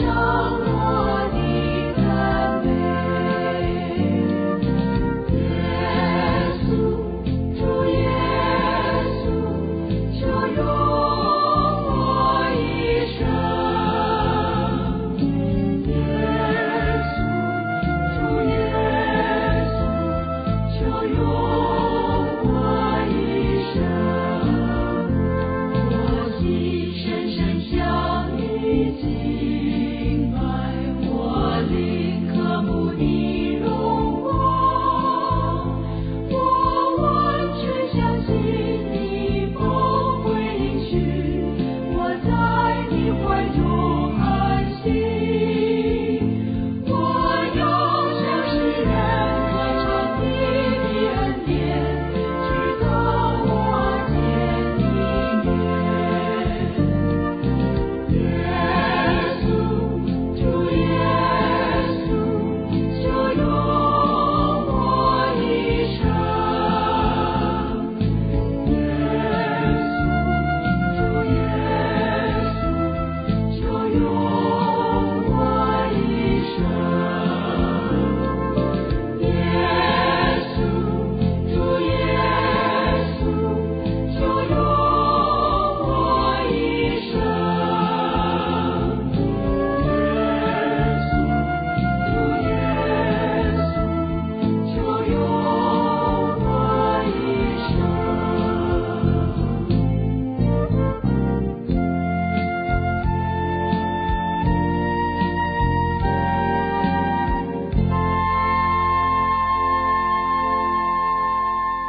生